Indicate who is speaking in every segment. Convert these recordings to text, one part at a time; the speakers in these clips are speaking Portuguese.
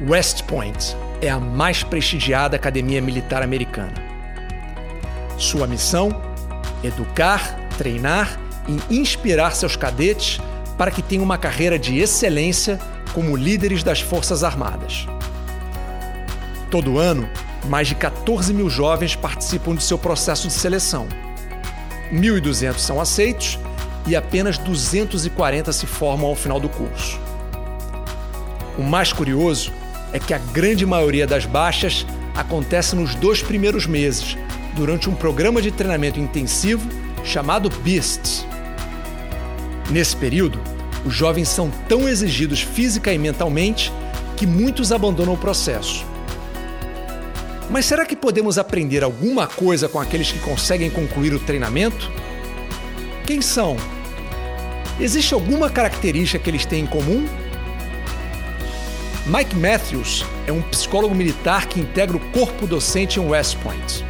Speaker 1: West Point é a mais prestigiada academia militar americana. Sua missão: educar, treinar e inspirar seus cadetes para que tenham uma carreira de excelência como líderes das Forças Armadas. Todo ano, mais de 14 mil jovens participam de seu processo de seleção. 1.200 são aceitos e apenas 240 se formam ao final do curso. O mais curioso é que a grande maioria das baixas acontece nos dois primeiros meses, durante um programa de treinamento intensivo chamado BEASTS. Nesse período, os jovens são tão exigidos física e mentalmente que muitos abandonam o processo. Mas será que podemos aprender alguma coisa com aqueles que conseguem concluir o treinamento? Quem são? Existe alguma característica que eles têm em comum? Mike Matthews é um psicólogo militar que integra o corpo docente em West Point.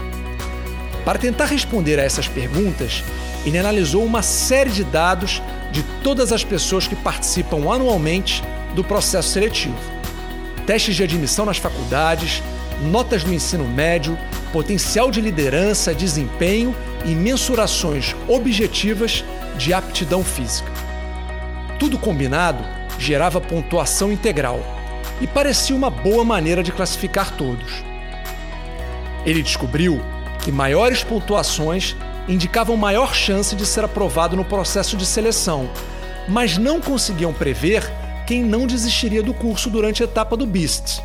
Speaker 1: Para tentar responder a essas perguntas, ele analisou uma série de dados de todas as pessoas que participam anualmente do processo seletivo. Testes de admissão nas faculdades, notas do ensino médio, potencial de liderança, desempenho e mensurações objetivas de aptidão física. Tudo combinado gerava pontuação integral e parecia uma boa maneira de classificar todos. Ele descobriu que maiores pontuações indicavam maior chance de ser aprovado no processo de seleção, mas não conseguiam prever quem não desistiria do curso durante a etapa do BEAST.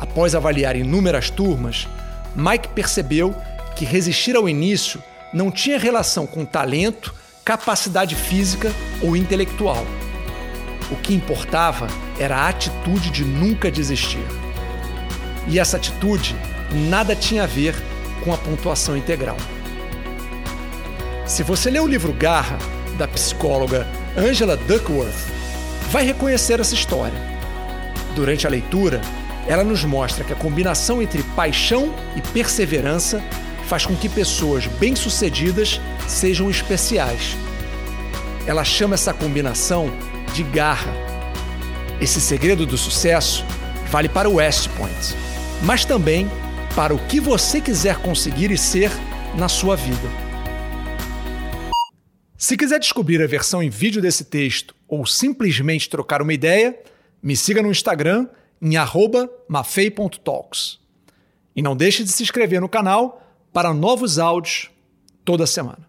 Speaker 1: Após avaliar inúmeras turmas, Mike percebeu que resistir ao início não tinha relação com talento, capacidade física ou intelectual. O que importava era a atitude de nunca desistir. E essa atitude nada tinha a ver com a pontuação integral. Se você ler o livro Garra, da psicóloga Angela Duckworth, vai reconhecer essa história. Durante a leitura, ela nos mostra que a combinação entre paixão e perseverança faz com que pessoas bem-sucedidas sejam especiais. Ela chama essa combinação de garra. Esse segredo do sucesso vale para o West Point, mas também para o que você quiser conseguir e ser na sua vida. Se quiser descobrir a versão em vídeo desse texto ou simplesmente trocar uma ideia, me siga no Instagram em mafei.talks. E não deixe de se inscrever no canal para novos áudios toda semana.